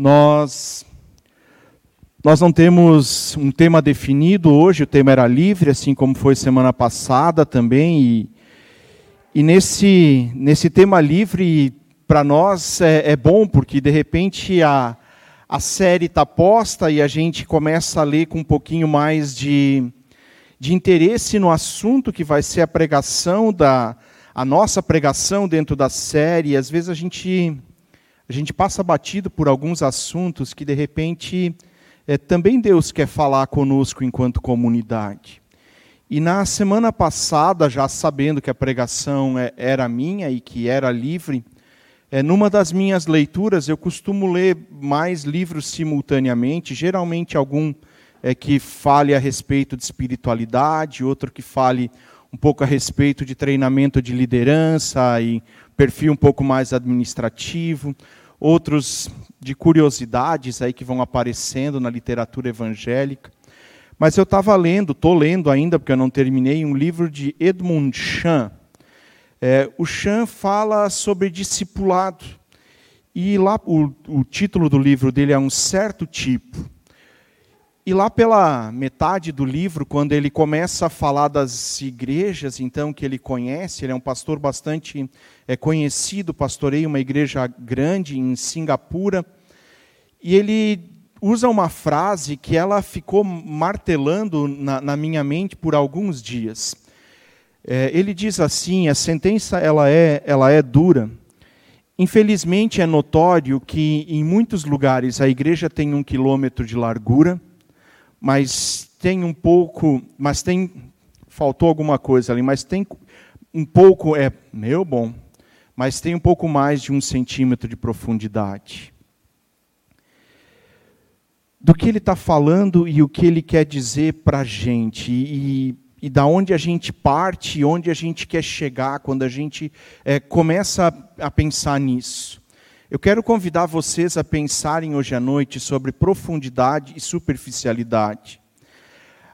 Nós nós não temos um tema definido hoje, o tema era livre, assim como foi semana passada também. E, e nesse, nesse tema livre, para nós é, é, bom, porque de repente a, a série está posta e a gente começa a ler com um pouquinho mais de, de interesse no assunto que vai ser a pregação da a nossa pregação dentro da série. Às vezes a gente a gente passa batido por alguns assuntos que de repente é, também Deus quer falar conosco enquanto comunidade. E na semana passada, já sabendo que a pregação é, era minha e que era livre, é, numa das minhas leituras eu costumo ler mais livros simultaneamente, geralmente algum é, que fale a respeito de espiritualidade, outro que fale um pouco a respeito de treinamento de liderança e perfil um pouco mais administrativo outros de curiosidades aí que vão aparecendo na literatura evangélica. Mas eu estava lendo, estou lendo ainda, porque eu não terminei, um livro de Edmund Chan. É, o Chan fala sobre discipulado. E lá o, o título do livro dele é Um Certo Tipo. E lá pela metade do livro, quando ele começa a falar das igrejas, então que ele conhece, ele é um pastor bastante é, conhecido, pastoreia uma igreja grande em Singapura, e ele usa uma frase que ela ficou martelando na, na minha mente por alguns dias. É, ele diz assim: a sentença ela é, ela é dura. Infelizmente é notório que em muitos lugares a igreja tem um quilômetro de largura mas tem um pouco, mas tem faltou alguma coisa ali, mas tem um pouco é meu bom, mas tem um pouco mais de um centímetro de profundidade. Do que ele está falando e o que ele quer dizer para a gente e, e da onde a gente parte, onde a gente quer chegar quando a gente é, começa a, a pensar nisso. Eu quero convidar vocês a pensarem hoje à noite sobre profundidade e superficialidade.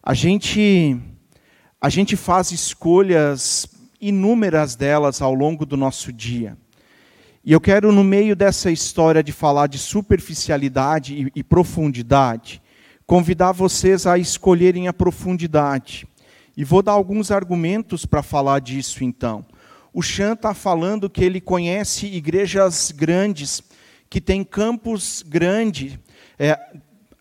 A gente, a gente faz escolhas, inúmeras delas, ao longo do nosso dia. E eu quero, no meio dessa história de falar de superficialidade e, e profundidade, convidar vocês a escolherem a profundidade. E vou dar alguns argumentos para falar disso então. O Chan está falando que ele conhece igrejas grandes, que têm campos grandes. É,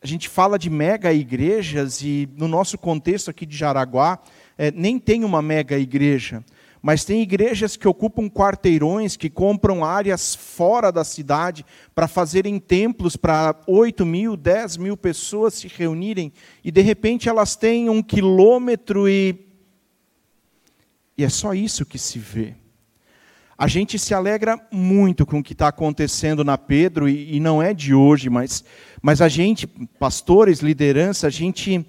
a gente fala de mega igrejas e no nosso contexto aqui de Jaraguá, é, nem tem uma mega igreja. Mas tem igrejas que ocupam quarteirões, que compram áreas fora da cidade para fazerem templos para 8 mil, 10 mil pessoas se reunirem. E de repente elas têm um quilômetro e. E é só isso que se vê. A gente se alegra muito com o que está acontecendo na Pedro, e, e, não é de hoje, mas, mas a gente, pastores, liderança, a gente,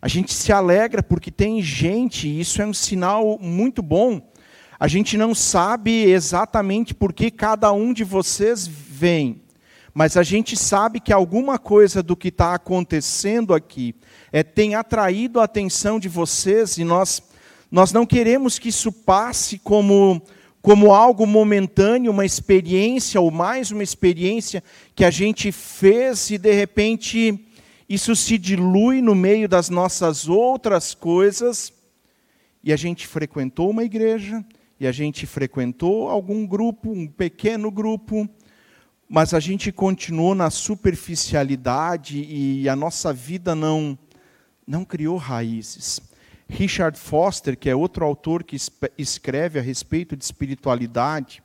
a gente se alegra porque tem gente, e isso é um sinal muito bom. A gente não sabe exatamente por que cada um de vocês vem, mas a gente sabe que alguma coisa do que está acontecendo aqui é, tem atraído a atenção de vocês, e nós, nós não queremos que isso passe como como algo momentâneo, uma experiência ou mais uma experiência que a gente fez e de repente isso se dilui no meio das nossas outras coisas e a gente frequentou uma igreja e a gente frequentou algum grupo, um pequeno grupo, mas a gente continuou na superficialidade e a nossa vida não não criou raízes. Richard Foster, que é outro autor que escreve a respeito de espiritualidade,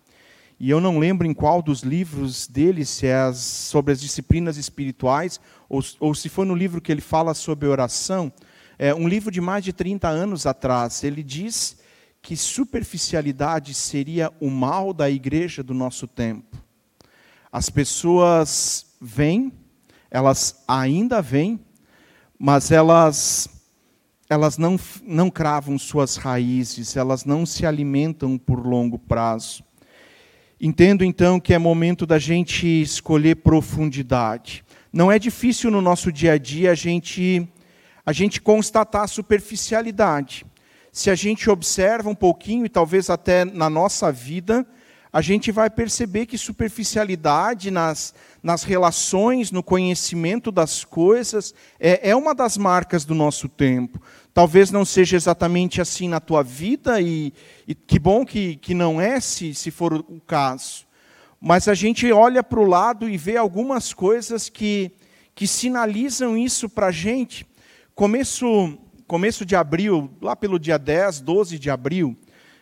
e eu não lembro em qual dos livros dele, se é as, sobre as disciplinas espirituais, ou, ou, se foi no livro que ele fala sobre oração, é um livro de mais de 30 anos atrás. Ele diz que superficialidade seria o mal da igreja do nosso tempo. As pessoas vêm, elas ainda vêm, mas elas elas não, não cravam suas raízes, elas não se alimentam por longo prazo. Entendo então que é momento da gente escolher profundidade. Não é difícil no nosso dia a dia a gente, a gente constatar a superficialidade. Se a gente observa um pouquinho, e talvez até na nossa vida, a gente vai perceber que superficialidade nas, nas relações, no conhecimento das coisas, é, é uma das marcas do nosso tempo. Talvez não seja exatamente assim na tua vida, e, e que bom que, que não é, se, se for o caso. Mas a gente olha para o lado e vê algumas coisas que, que sinalizam isso para a gente. Começo, começo de abril, lá pelo dia 10, 12 de abril,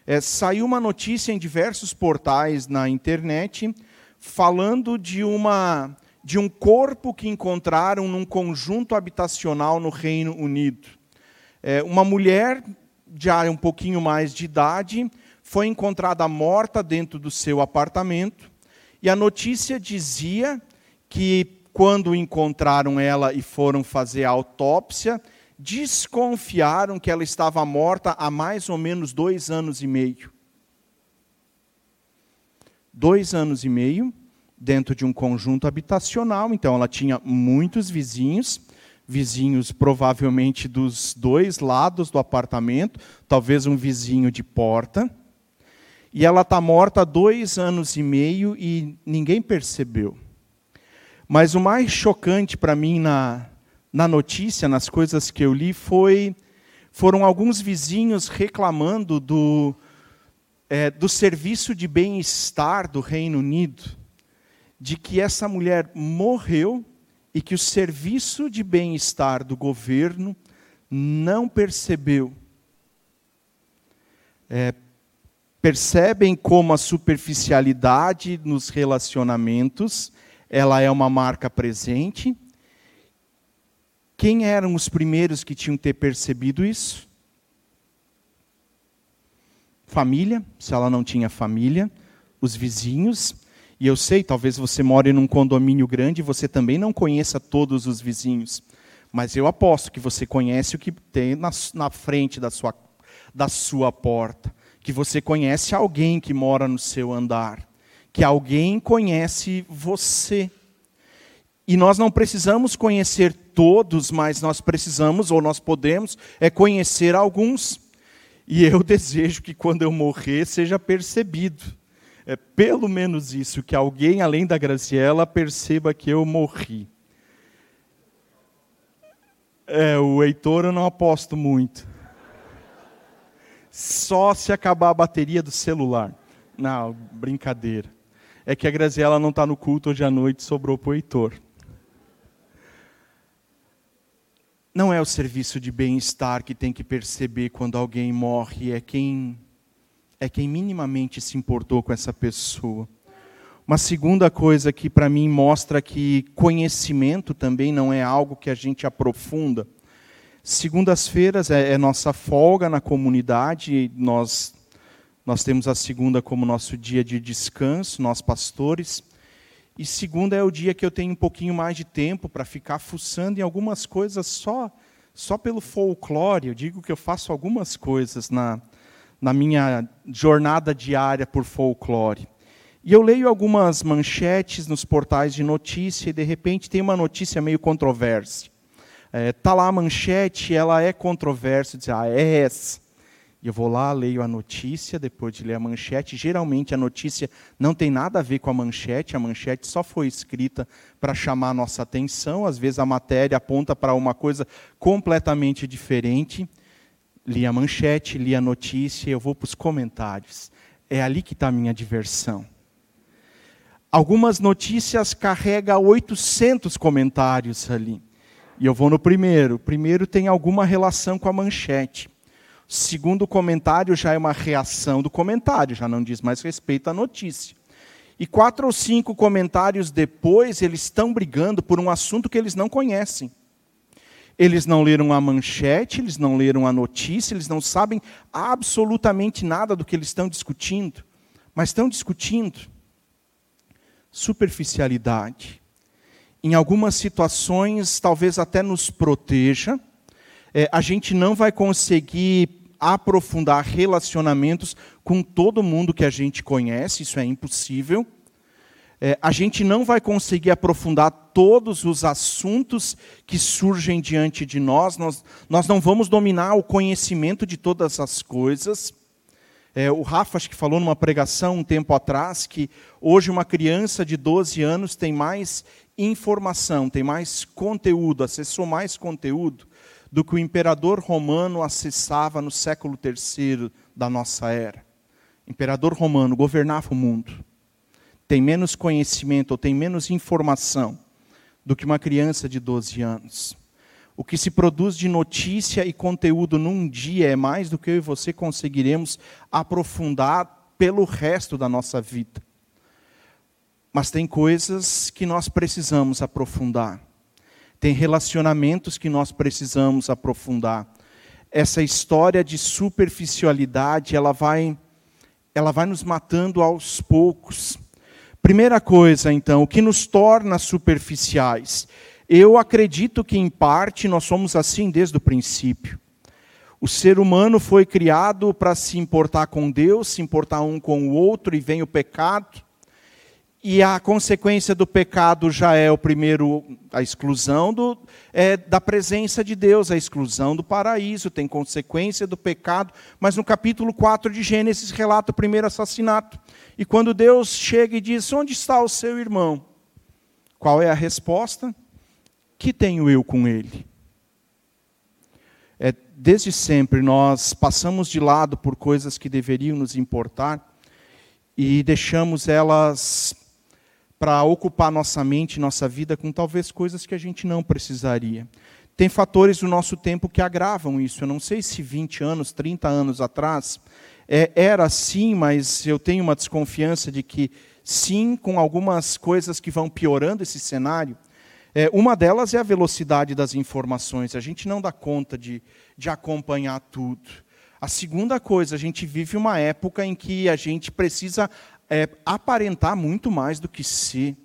é, saiu uma notícia em diversos portais na internet falando de, uma, de um corpo que encontraram num conjunto habitacional no Reino Unido. É, uma mulher, já um pouquinho mais de idade, foi encontrada morta dentro do seu apartamento, e a notícia dizia que, quando encontraram ela e foram fazer a autópsia, desconfiaram que ela estava morta há mais ou menos dois anos e meio. Dois anos e meio, dentro de um conjunto habitacional, então ela tinha muitos vizinhos, vizinhos provavelmente dos dois lados do apartamento, talvez um vizinho de porta. E ela está morta há dois anos e meio e ninguém percebeu. Mas o mais chocante para mim na, na notícia, nas coisas que eu li, foi, foram alguns vizinhos reclamando do, é, do serviço de bem-estar do Reino Unido, de que essa mulher morreu e que o serviço de bem-estar do governo não percebeu. É, percebem como a superficialidade nos relacionamentos ela é uma marca presente quem eram os primeiros que tinham ter percebido isso? Família, se ela não tinha família, os vizinhos, e eu sei, talvez você more num condomínio grande e você também não conheça todos os vizinhos, mas eu aposto que você conhece o que tem na, na frente da sua, da sua porta, que você conhece alguém que mora no seu andar, que alguém conhece você. E nós não precisamos conhecer todos, mas nós precisamos, ou nós podemos, é conhecer alguns. E eu desejo que quando eu morrer seja percebido. É pelo menos isso, que alguém além da Graciela perceba que eu morri. É, o Heitor eu não aposto muito. Só se acabar a bateria do celular. Não, brincadeira. É que a Graziela não está no culto hoje à noite, sobrou para o Heitor. Não é o serviço de bem-estar que tem que perceber quando alguém morre, é quem é quem minimamente se importou com essa pessoa. Uma segunda coisa que para mim mostra que conhecimento também não é algo que a gente aprofunda. Segundas-feiras é, é nossa folga na comunidade, nós nós temos a segunda como nosso dia de descanso, nós pastores. E segunda é o dia que eu tenho um pouquinho mais de tempo para ficar fuçando em algumas coisas só só pelo folclore. Eu digo que eu faço algumas coisas na, na minha jornada diária por folclore. E eu leio algumas manchetes nos portais de notícia e de repente tem uma notícia meio controversa. Está é, tá lá a manchete, ela é controversa, diz, ah, é essa. Eu vou lá, leio a notícia, depois de ler a manchete. Geralmente a notícia não tem nada a ver com a manchete, a manchete só foi escrita para chamar a nossa atenção. Às vezes a matéria aponta para uma coisa completamente diferente. Li a manchete, li a notícia, eu vou para os comentários. É ali que está a minha diversão. Algumas notícias carregam 800 comentários ali. E eu vou no primeiro. O primeiro tem alguma relação com a manchete. Segundo comentário, já é uma reação do comentário, já não diz mais respeito à notícia. E quatro ou cinco comentários depois, eles estão brigando por um assunto que eles não conhecem. Eles não leram a manchete, eles não leram a notícia, eles não sabem absolutamente nada do que eles estão discutindo, mas estão discutindo superficialidade. Em algumas situações, talvez até nos proteja, é, a gente não vai conseguir aprofundar relacionamentos com todo mundo que a gente conhece, isso é impossível. É, a gente não vai conseguir aprofundar todos os assuntos que surgem diante de nós, nós, nós não vamos dominar o conhecimento de todas as coisas. É, o Rafa acho que falou numa pregação um tempo atrás que hoje uma criança de 12 anos tem mais informação, tem mais conteúdo, acessou mais conteúdo do que o imperador romano acessava no século III da nossa era. O imperador romano governava o mundo. Tem menos conhecimento ou tem menos informação do que uma criança de 12 anos. O que se produz de notícia e conteúdo num dia é mais do que eu e você conseguiremos aprofundar pelo resto da nossa vida. Mas tem coisas que nós precisamos aprofundar. Tem relacionamentos que nós precisamos aprofundar. Essa história de superficialidade, ela vai ela vai nos matando aos poucos. Primeira coisa, então, o que nos torna superficiais? Eu acredito que, em parte, nós somos assim desde o princípio. O ser humano foi criado para se importar com Deus, se importar um com o outro, e vem o pecado. E a consequência do pecado já é o primeiro, a exclusão do, é, da presença de Deus, a exclusão do paraíso, tem consequência do pecado. Mas no capítulo 4 de Gênesis relata o primeiro assassinato. E quando Deus chega e diz: Onde está o seu irmão? Qual é a resposta? que tenho eu com ele? É, desde sempre nós passamos de lado por coisas que deveriam nos importar e deixamos elas para ocupar nossa mente, nossa vida com talvez coisas que a gente não precisaria. Tem fatores do nosso tempo que agravam isso. Eu não sei se 20 anos, 30 anos atrás é, era assim, mas eu tenho uma desconfiança de que sim, com algumas coisas que vão piorando esse cenário. É, uma delas é a velocidade das informações. A gente não dá conta de, de acompanhar tudo. A segunda coisa, a gente vive uma época em que a gente precisa é, aparentar muito mais do que ser.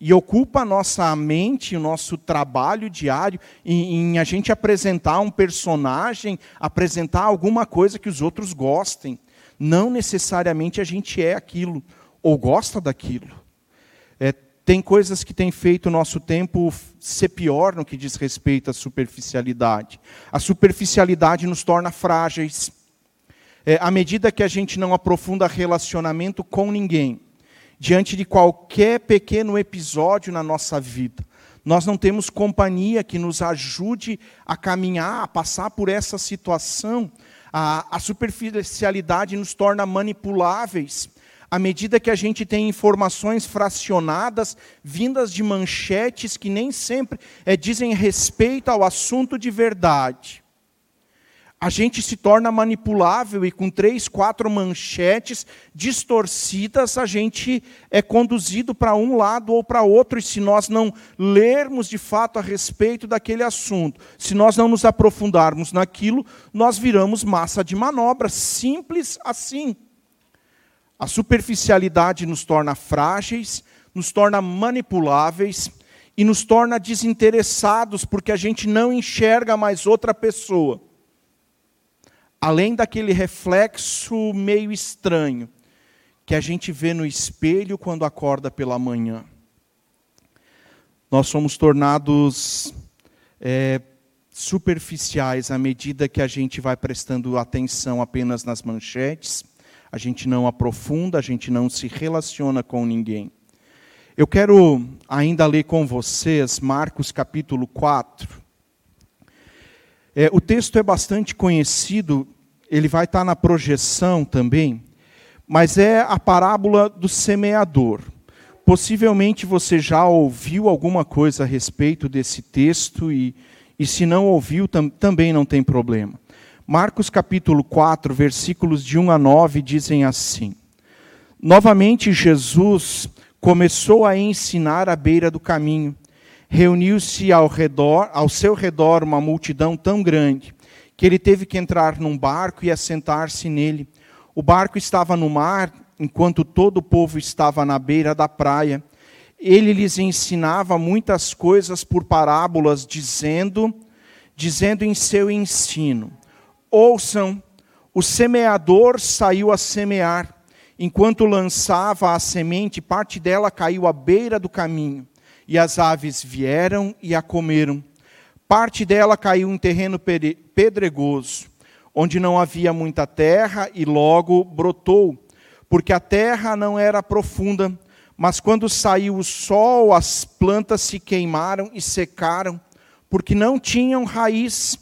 E ocupa a nossa mente, o nosso trabalho diário em, em a gente apresentar um personagem, apresentar alguma coisa que os outros gostem. Não necessariamente a gente é aquilo ou gosta daquilo. É, tem coisas que têm feito o nosso tempo ser pior no que diz respeito à superficialidade. A superficialidade nos torna frágeis. É, à medida que a gente não aprofunda relacionamento com ninguém, diante de qualquer pequeno episódio na nossa vida, nós não temos companhia que nos ajude a caminhar, a passar por essa situação. A, a superficialidade nos torna manipuláveis à medida que a gente tem informações fracionadas, vindas de manchetes que nem sempre é, dizem respeito ao assunto de verdade. A gente se torna manipulável e com três, quatro manchetes distorcidas, a gente é conduzido para um lado ou para outro. E se nós não lermos de fato a respeito daquele assunto, se nós não nos aprofundarmos naquilo, nós viramos massa de manobra. Simples assim. A superficialidade nos torna frágeis, nos torna manipuláveis e nos torna desinteressados porque a gente não enxerga mais outra pessoa. Além daquele reflexo meio estranho que a gente vê no espelho quando acorda pela manhã. Nós somos tornados é, superficiais à medida que a gente vai prestando atenção apenas nas manchetes a gente não aprofunda, a gente não se relaciona com ninguém. Eu quero ainda ler com vocês Marcos capítulo 4. É, o texto é bastante conhecido, ele vai estar na projeção também, mas é a parábola do semeador. Possivelmente você já ouviu alguma coisa a respeito desse texto, e, e se não ouviu, tam, também não tem problema. Marcos capítulo 4, versículos de 1 a 9 dizem assim: Novamente Jesus começou a ensinar à beira do caminho. Reuniu-se ao redor, ao seu redor uma multidão tão grande que ele teve que entrar num barco e assentar-se nele. O barco estava no mar, enquanto todo o povo estava na beira da praia. Ele lhes ensinava muitas coisas por parábolas, dizendo, dizendo em seu ensino: Ouçam, o semeador saiu a semear. Enquanto lançava a semente, parte dela caiu à beira do caminho, e as aves vieram e a comeram. Parte dela caiu em terreno pedregoso. onde não havia muita terra, e logo brotou, porque a terra não era profunda. Mas quando saiu o sol, as plantas se queimaram e secaram, porque não tinham raiz.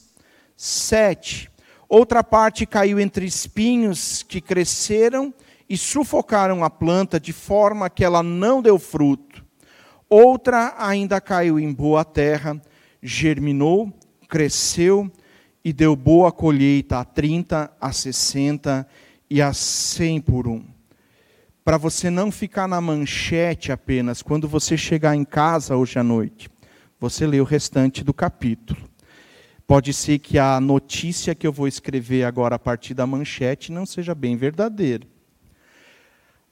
Sete. Outra parte caiu entre espinhos que cresceram e sufocaram a planta, de forma que ela não deu fruto. Outra ainda caiu em boa terra, germinou, cresceu e deu boa colheita a 30, a 60 e a 100 por um. Para você não ficar na manchete apenas, quando você chegar em casa hoje à noite, você lê o restante do capítulo. Pode ser que a notícia que eu vou escrever agora a partir da manchete não seja bem verdadeira.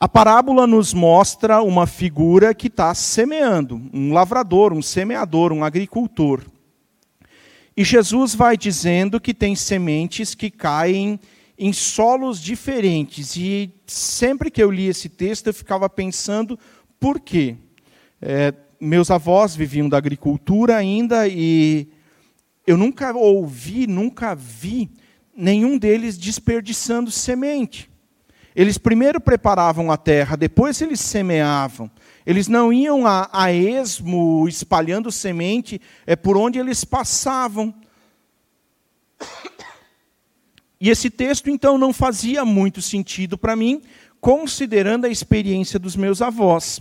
A parábola nos mostra uma figura que está semeando, um lavrador, um semeador, um agricultor. E Jesus vai dizendo que tem sementes que caem em solos diferentes. E sempre que eu li esse texto, eu ficava pensando por quê? É, meus avós viviam da agricultura ainda e eu nunca ouvi, nunca vi nenhum deles desperdiçando semente. Eles primeiro preparavam a terra, depois eles semeavam. Eles não iam a, a esmo espalhando semente é por onde eles passavam. E esse texto então não fazia muito sentido para mim, considerando a experiência dos meus avós.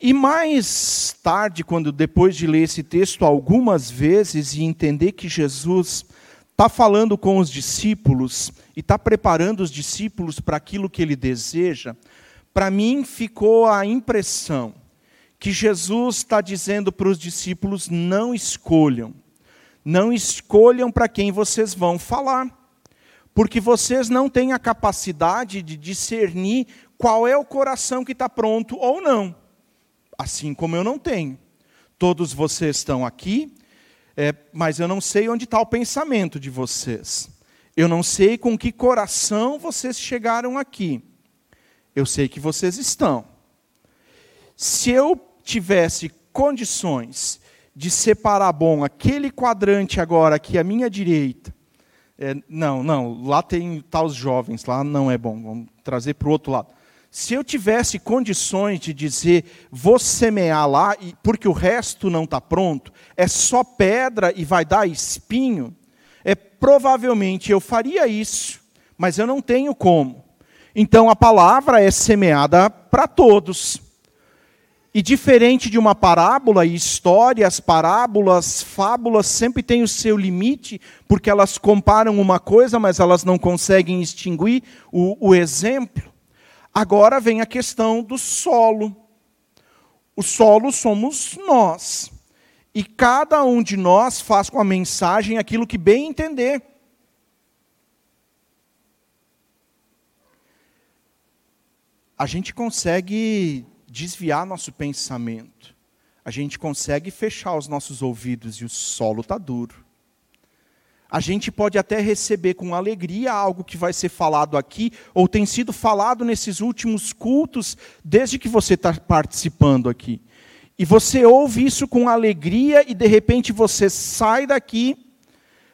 E mais tarde, quando depois de ler esse texto algumas vezes e entender que Jesus está falando com os discípulos e está preparando os discípulos para aquilo que ele deseja, para mim ficou a impressão que Jesus está dizendo para os discípulos: não escolham, não escolham para quem vocês vão falar, porque vocês não têm a capacidade de discernir qual é o coração que está pronto ou não, assim como eu não tenho. Todos vocês estão aqui, é, mas eu não sei onde está o pensamento de vocês. Eu não sei com que coração vocês chegaram aqui. Eu sei que vocês estão. Se eu tivesse condições de separar bom aquele quadrante agora aqui à minha direita, é, não, não, lá tem tá os jovens, lá não é bom, vamos trazer para o outro lado. Se eu tivesse condições de dizer, vou semear lá, porque o resto não está pronto, é só pedra e vai dar espinho, é, provavelmente eu faria isso, mas eu não tenho como. Então a palavra é semeada para todos. E diferente de uma parábola e histórias, parábolas, fábulas sempre têm o seu limite, porque elas comparam uma coisa, mas elas não conseguem extinguir o, o exemplo. Agora vem a questão do solo. O solo somos nós. E cada um de nós faz com a mensagem aquilo que bem entender. A gente consegue desviar nosso pensamento. A gente consegue fechar os nossos ouvidos e o solo está duro a gente pode até receber com alegria algo que vai ser falado aqui, ou tem sido falado nesses últimos cultos, desde que você está participando aqui. E você ouve isso com alegria, e de repente você sai daqui,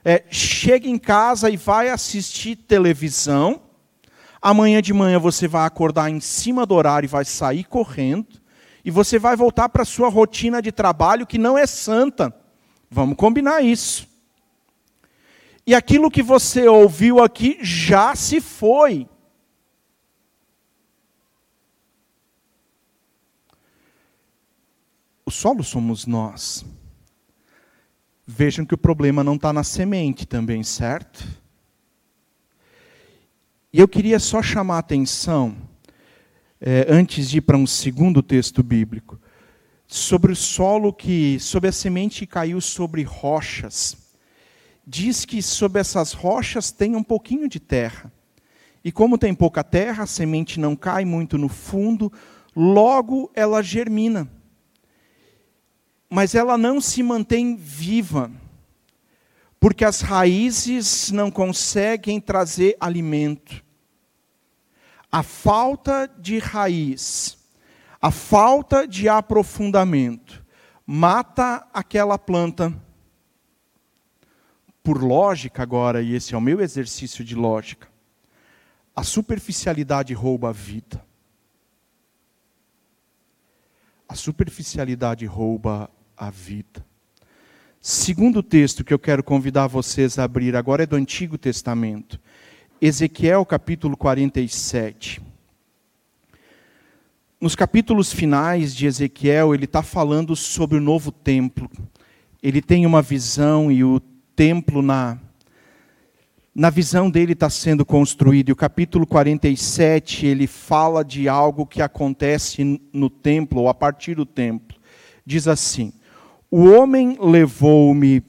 é, chega em casa e vai assistir televisão. Amanhã de manhã você vai acordar em cima do horário e vai sair correndo. E você vai voltar para a sua rotina de trabalho que não é santa. Vamos combinar isso. E aquilo que você ouviu aqui já se foi. O solo somos nós. Vejam que o problema não está na semente também, certo? E eu queria só chamar a atenção, é, antes de ir para um segundo texto bíblico, sobre o solo que, sobre a semente que caiu sobre rochas diz que sobre essas rochas tem um pouquinho de terra. E como tem pouca terra, a semente não cai muito no fundo, logo ela germina. Mas ela não se mantém viva, porque as raízes não conseguem trazer alimento. A falta de raiz, a falta de aprofundamento, mata aquela planta por lógica agora, e esse é o meu exercício de lógica, a superficialidade rouba a vida. A superficialidade rouba a vida. Segundo texto que eu quero convidar vocês a abrir agora é do Antigo Testamento. Ezequiel capítulo 47. Nos capítulos finais de Ezequiel, ele está falando sobre o novo templo. Ele tem uma visão e o templo na na visão dele está sendo construído. E o capítulo 47, ele fala de algo que acontece no templo, ou a partir do templo. Diz assim: O homem levou-me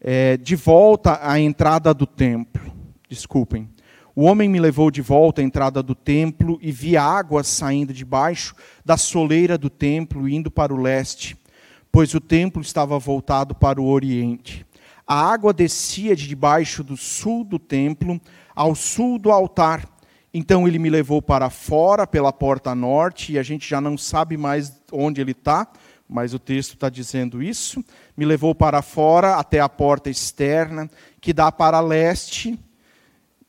é, de volta à entrada do templo. Desculpem. O homem me levou de volta à entrada do templo e vi águas saindo debaixo da soleira do templo, indo para o leste, pois o templo estava voltado para o oriente. A água descia de debaixo do sul do templo ao sul do altar. Então ele me levou para fora pela porta norte, e a gente já não sabe mais onde ele está, mas o texto está dizendo isso. Me levou para fora até a porta externa, que dá para leste.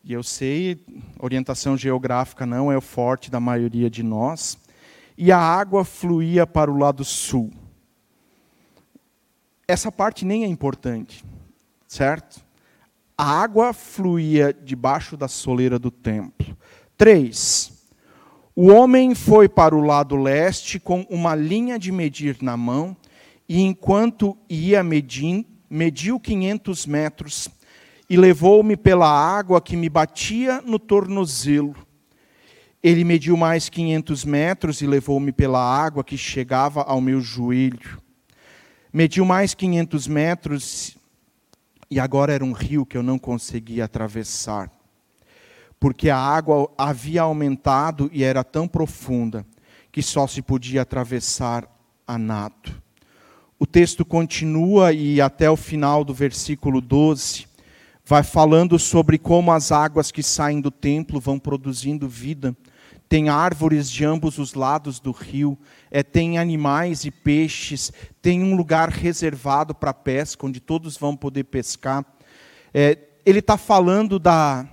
E eu sei, orientação geográfica não é o forte da maioria de nós. E a água fluía para o lado sul. Essa parte nem é importante certo? A água fluía debaixo da soleira do templo. Três. O homem foi para o lado leste com uma linha de medir na mão, e enquanto ia medindo, mediu 500 metros, e levou-me pela água que me batia no tornozelo. Ele mediu mais 500 metros e levou-me pela água que chegava ao meu joelho. Mediu mais 500 metros e agora era um rio que eu não conseguia atravessar, porque a água havia aumentado e era tão profunda que só se podia atravessar a nado. O texto continua e até o final do versículo 12 vai falando sobre como as águas que saem do templo vão produzindo vida tem árvores de ambos os lados do rio, é, tem animais e peixes, tem um lugar reservado para pesca, onde todos vão poder pescar. É, ele está falando da,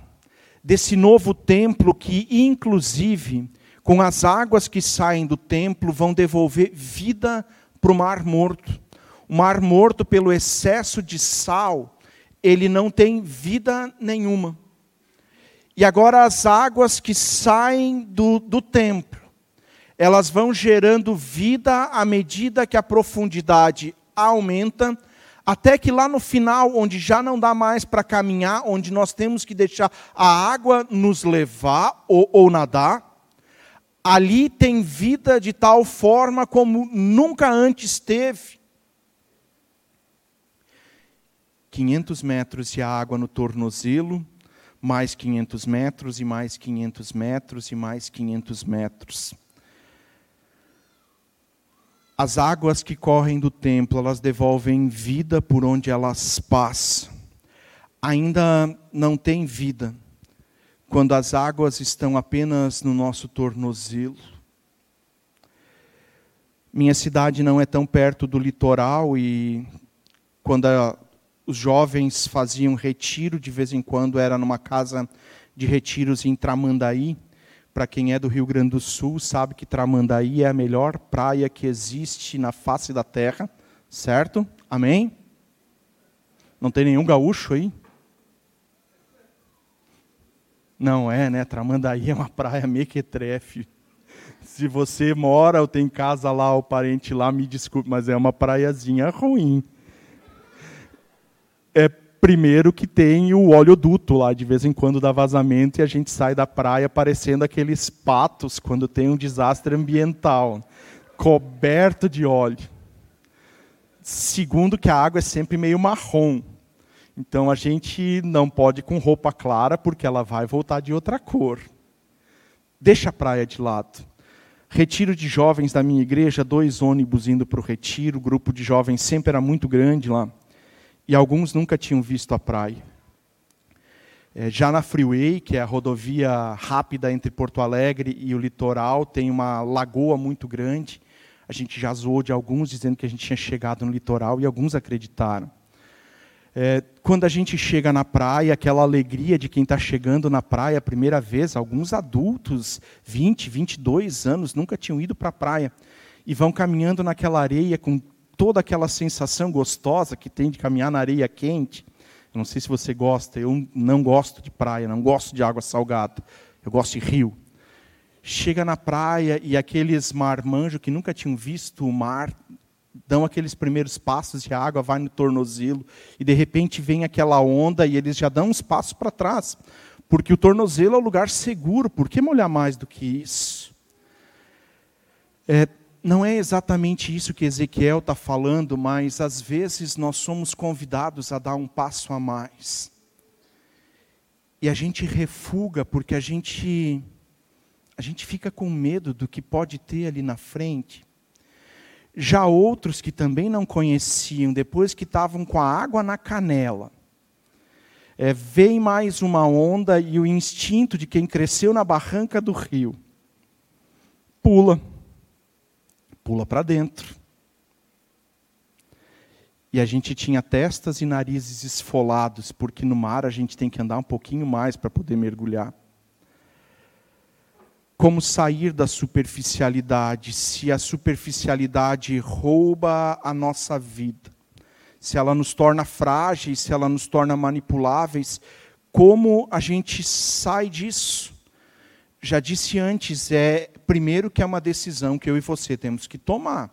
desse novo templo que, inclusive, com as águas que saem do templo, vão devolver vida para o mar morto. O mar morto, pelo excesso de sal, ele não tem vida nenhuma. E agora as águas que saem do, do templo, elas vão gerando vida à medida que a profundidade aumenta, até que lá no final, onde já não dá mais para caminhar, onde nós temos que deixar a água nos levar ou, ou nadar, ali tem vida de tal forma como nunca antes teve. 500 metros e a água no tornozelo, mais 500 metros, e mais 500 metros, e mais 500 metros. As águas que correm do templo, elas devolvem vida por onde elas passam. Ainda não tem vida quando as águas estão apenas no nosso tornozelo. Minha cidade não é tão perto do litoral e quando a, os jovens faziam retiro, de vez em quando era numa casa de retiros em Tramandaí. Para quem é do Rio Grande do Sul, sabe que Tramandaí é a melhor praia que existe na face da terra, certo? Amém? Não tem nenhum gaúcho aí? Não é, né? Tramandaí é uma praia mequetrefe. Se você mora ou tem casa lá, ou parente lá, me desculpe, mas é uma praiazinha ruim é, primeiro que tem o oleoduto lá, de vez em quando dá vazamento e a gente sai da praia parecendo aqueles patos quando tem um desastre ambiental, coberto de óleo. Segundo que a água é sempre meio marrom. Então a gente não pode ir com roupa clara porque ela vai voltar de outra cor. Deixa a praia de lado. Retiro de jovens da minha igreja, dois ônibus indo para o retiro, o grupo de jovens sempre era muito grande lá e alguns nunca tinham visto a praia. É, já na Freeway, que é a rodovia rápida entre Porto Alegre e o litoral, tem uma lagoa muito grande. A gente já zoou de alguns dizendo que a gente tinha chegado no litoral e alguns acreditaram. É, quando a gente chega na praia, aquela alegria de quem está chegando na praia a primeira vez, alguns adultos, 20, 22 anos, nunca tinham ido para a praia, e vão caminhando naquela areia com toda aquela sensação gostosa que tem de caminhar na areia quente. Eu não sei se você gosta, eu não gosto de praia, não gosto de água salgada, eu gosto de rio. Chega na praia e aqueles marmanjos que nunca tinham visto o mar dão aqueles primeiros passos de água, vai no tornozelo, e de repente vem aquela onda e eles já dão uns passos para trás. Porque o tornozelo é o lugar seguro, por que molhar mais do que isso? É, não é exatamente isso que Ezequiel está falando, mas às vezes nós somos convidados a dar um passo a mais. E a gente refuga porque a gente a gente fica com medo do que pode ter ali na frente. Já outros que também não conheciam, depois que estavam com a água na canela, é, vem mais uma onda e o instinto de quem cresceu na barranca do rio pula, pula para dentro. E a gente tinha testas e narizes esfolados, porque no mar a gente tem que andar um pouquinho mais para poder mergulhar como sair da superficialidade, se a superficialidade rouba a nossa vida, se ela nos torna frágeis, se ela nos torna manipuláveis, como a gente sai disso? Já disse antes, é primeiro que é uma decisão que eu e você temos que tomar.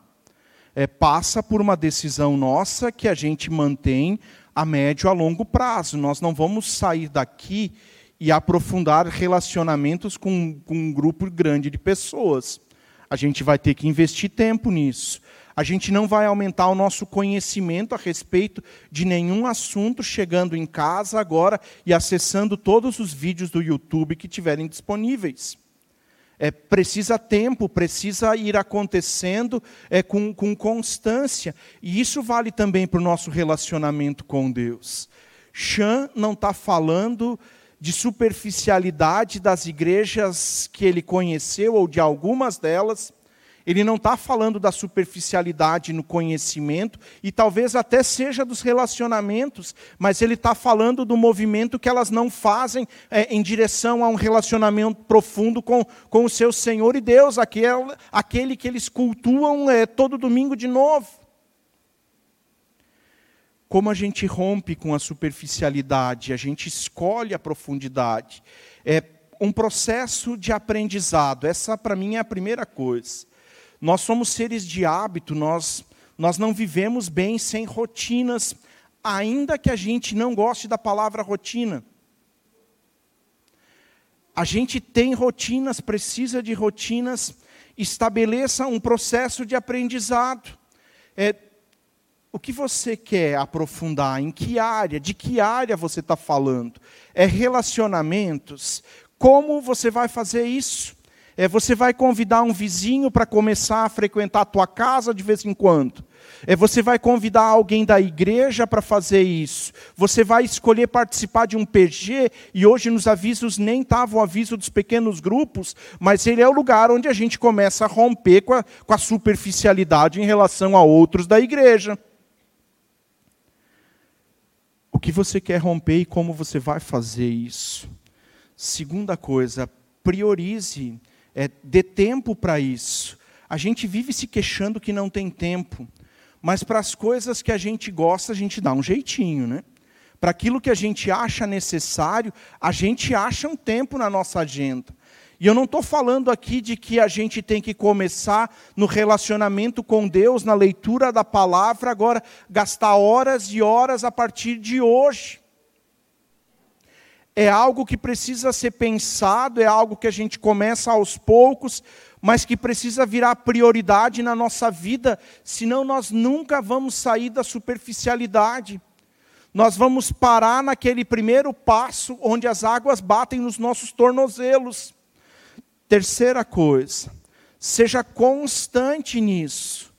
É, passa por uma decisão nossa que a gente mantém a médio a longo prazo. Nós não vamos sair daqui e aprofundar relacionamentos com, com um grupo grande de pessoas. A gente vai ter que investir tempo nisso. A gente não vai aumentar o nosso conhecimento a respeito de nenhum assunto chegando em casa agora e acessando todos os vídeos do YouTube que tiverem disponíveis. É, precisa tempo, precisa ir acontecendo é, com, com constância. E isso vale também para o nosso relacionamento com Deus. Chan não está falando de superficialidade das igrejas que ele conheceu, ou de algumas delas. Ele não está falando da superficialidade no conhecimento, e talvez até seja dos relacionamentos, mas ele está falando do movimento que elas não fazem é, em direção a um relacionamento profundo com, com o seu Senhor e Deus, aquele, aquele que eles cultuam é, todo domingo de novo como a gente rompe com a superficialidade, a gente escolhe a profundidade. É um processo de aprendizado. Essa, para mim, é a primeira coisa. Nós somos seres de hábito, nós, nós não vivemos bem sem rotinas, ainda que a gente não goste da palavra rotina. A gente tem rotinas, precisa de rotinas, estabeleça um processo de aprendizado. É, o que você quer aprofundar? Em que área? De que área você está falando? É relacionamentos? Como você vai fazer isso? É, você vai convidar um vizinho para começar a frequentar a tua casa de vez em quando? É, você vai convidar alguém da igreja para fazer isso? Você vai escolher participar de um PG? E hoje nos avisos nem estava o aviso dos pequenos grupos, mas ele é o lugar onde a gente começa a romper com a, com a superficialidade em relação a outros da igreja o que você quer romper e como você vai fazer isso. Segunda coisa, priorize, é, dê tempo para isso. A gente vive se queixando que não tem tempo, mas para as coisas que a gente gosta, a gente dá um jeitinho, né? Para aquilo que a gente acha necessário, a gente acha um tempo na nossa agenda. E eu não estou falando aqui de que a gente tem que começar no relacionamento com Deus, na leitura da palavra, agora gastar horas e horas a partir de hoje. É algo que precisa ser pensado, é algo que a gente começa aos poucos, mas que precisa virar prioridade na nossa vida, senão nós nunca vamos sair da superficialidade. Nós vamos parar naquele primeiro passo onde as águas batem nos nossos tornozelos. Terceira coisa, seja constante nisso.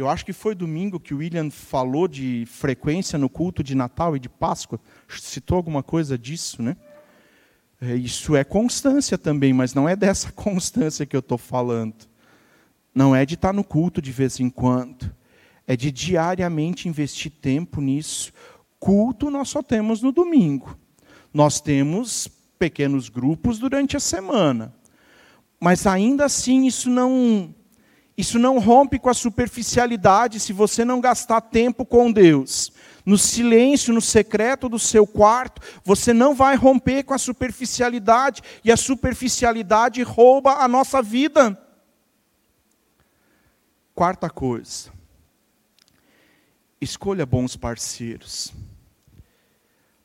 Eu acho que foi domingo que o William falou de frequência no culto de Natal e de Páscoa. Citou alguma coisa disso, né? É, isso é constância também, mas não é dessa constância que eu estou falando. Não é de estar no culto de vez em quando. é de diariamente investir tempo nisso. Culto nós só temos no domingo. Nós temos pequenos grupos durante a semana. Mas ainda assim isso não isso não rompe com a superficialidade se você não gastar tempo com Deus. No silêncio, no secreto do seu quarto, você não vai romper com a superficialidade, e a superficialidade rouba a nossa vida. Quarta coisa, escolha bons parceiros.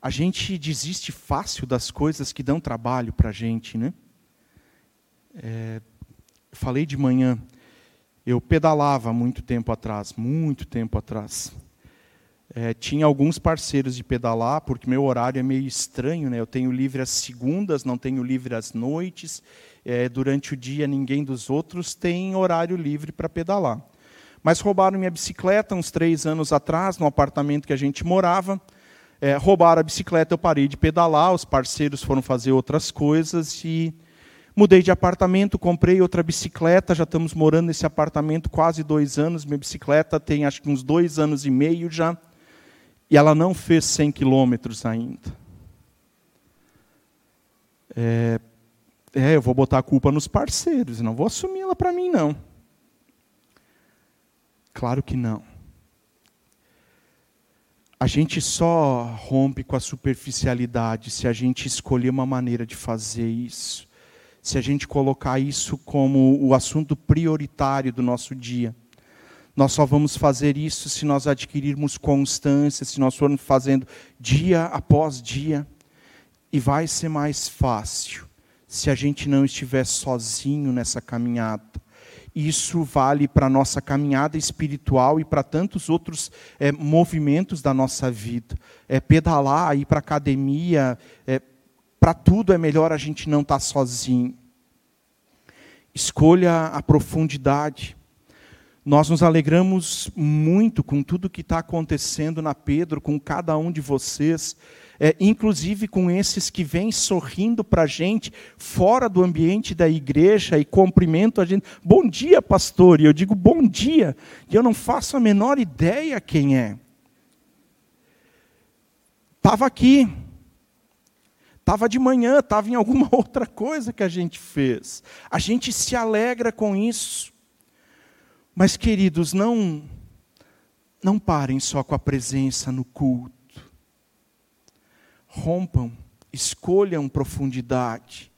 A gente desiste fácil das coisas que dão trabalho para a gente, né? É, falei de manhã, eu pedalava muito tempo atrás, muito tempo atrás. É, tinha alguns parceiros de pedalar, porque meu horário é meio estranho, né? Eu tenho livre às segundas, não tenho livre às noites. É, durante o dia, ninguém dos outros tem horário livre para pedalar. Mas roubaram minha bicicleta uns três anos atrás, no apartamento que a gente morava. É, roubaram a bicicleta, eu parei de pedalar, os parceiros foram fazer outras coisas e Mudei de apartamento, comprei outra bicicleta, já estamos morando nesse apartamento quase dois anos. Minha bicicleta tem acho que uns dois anos e meio já. E ela não fez 100 quilômetros ainda. É, é, eu vou botar a culpa nos parceiros, não vou assumir ela para mim, não. Claro que não. A gente só rompe com a superficialidade se a gente escolher uma maneira de fazer isso se a gente colocar isso como o assunto prioritário do nosso dia. Nós só vamos fazer isso se nós adquirirmos constância, se nós formos fazendo dia após dia. E vai ser mais fácil se a gente não estiver sozinho nessa caminhada. Isso vale para a nossa caminhada espiritual e para tantos outros é, movimentos da nossa vida. É pedalar, ir para a academia, é, para tudo é melhor a gente não estar tá sozinho. Escolha a profundidade. Nós nos alegramos muito com tudo que está acontecendo na Pedro, com cada um de vocês, é, inclusive com esses que vêm sorrindo para a gente fora do ambiente da igreja e cumprimentam a gente. Bom dia, pastor. E eu digo bom dia, e eu não faço a menor ideia quem é. Estava aqui, estava de manhã, estava em alguma outra coisa que a gente fez. A gente se alegra com isso. Mas, queridos, não, não parem só com a presença no culto. Rompam, escolham profundidade.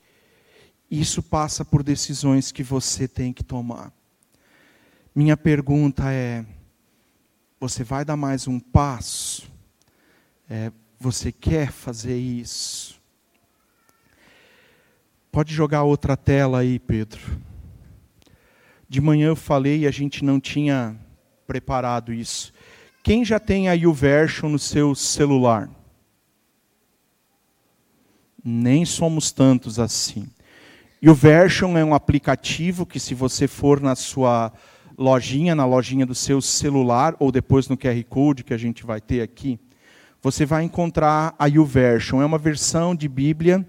Isso passa por decisões que você tem que tomar. Minha pergunta é: você vai dar mais um passo? É, você quer fazer isso? Pode jogar outra tela aí, Pedro. De manhã eu falei e a gente não tinha preparado isso. Quem já tem a YouVersion no seu celular? Nem somos tantos assim. YouVersion é um aplicativo que se você for na sua lojinha, na lojinha do seu celular, ou depois no QR Code que a gente vai ter aqui, você vai encontrar a YouVersion. É uma versão de Bíblia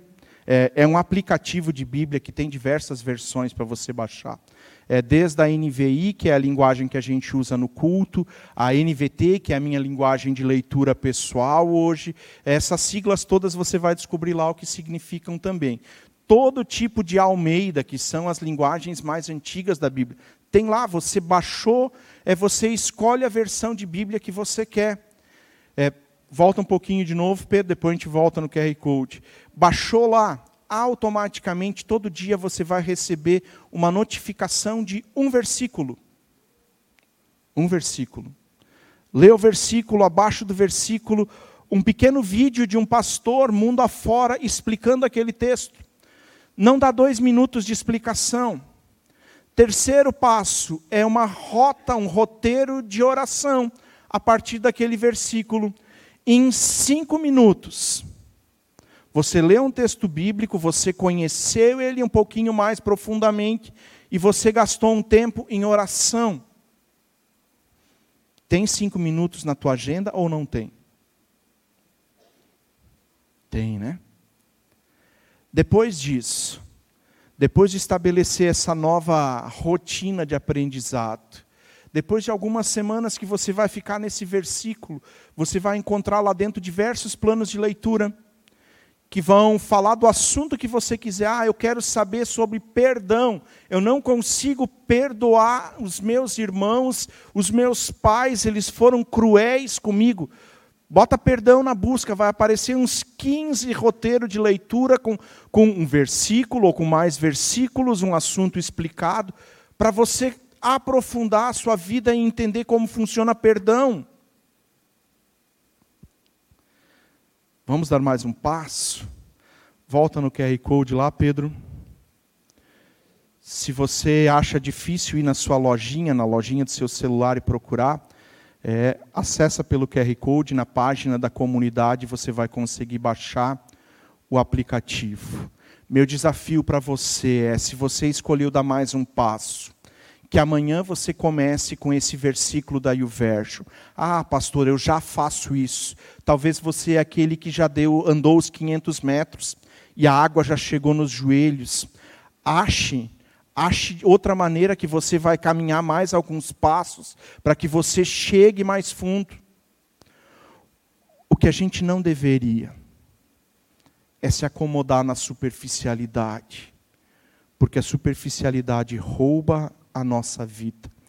é, é um aplicativo de Bíblia que tem diversas versões para você baixar. É, desde a NVI, que é a linguagem que a gente usa no culto, a NVT, que é a minha linguagem de leitura pessoal hoje. Essas siglas todas você vai descobrir lá o que significam também. Todo tipo de Almeida, que são as linguagens mais antigas da Bíblia. Tem lá, você baixou, é você escolhe a versão de Bíblia que você quer. É, volta um pouquinho de novo, Pedro, depois a gente volta no QR Code. Baixou lá, automaticamente, todo dia você vai receber uma notificação de um versículo. Um versículo. Lê o versículo, abaixo do versículo, um pequeno vídeo de um pastor mundo afora explicando aquele texto. Não dá dois minutos de explicação. Terceiro passo é uma rota, um roteiro de oração a partir daquele versículo em cinco minutos, você leu um texto bíblico, você conheceu ele um pouquinho mais profundamente e você gastou um tempo em oração. Tem cinco minutos na tua agenda ou não tem? Tem, né? Depois disso, depois de estabelecer essa nova rotina de aprendizado, Depois de algumas semanas que você vai ficar nesse versículo, você vai encontrar lá dentro diversos planos de leitura que vão falar do assunto que você quiser. Ah, eu quero saber sobre perdão. Eu não consigo perdoar os meus irmãos, os meus pais, eles foram cruéis comigo. Bota perdão na busca, vai aparecer uns 15 roteiros de leitura com, com um versículo ou com mais versículos, um assunto explicado, para você aprofundar a sua vida e entender como funciona perdão. Vamos dar mais um passo? Volta no QR Code lá, Pedro. Se você acha difícil ir na sua lojinha, na lojinha do seu celular e procurar, é, acessa pelo QR Code na página da comunidade, você vai conseguir baixar o aplicativo. Meu desafio para você é, se você escolheu dar mais um passo, que amanhã você comece com esse versículo da Yuverso. Ah, pastor, eu já faço isso. Talvez você é aquele que já deu, andou os 500 metros e a água já chegou nos joelhos. Ache, ache outra maneira que você vai caminhar mais alguns passos para que você chegue mais fundo. O que a gente não deveria é se acomodar na superficialidade, porque a superficialidade rouba a nossa vida.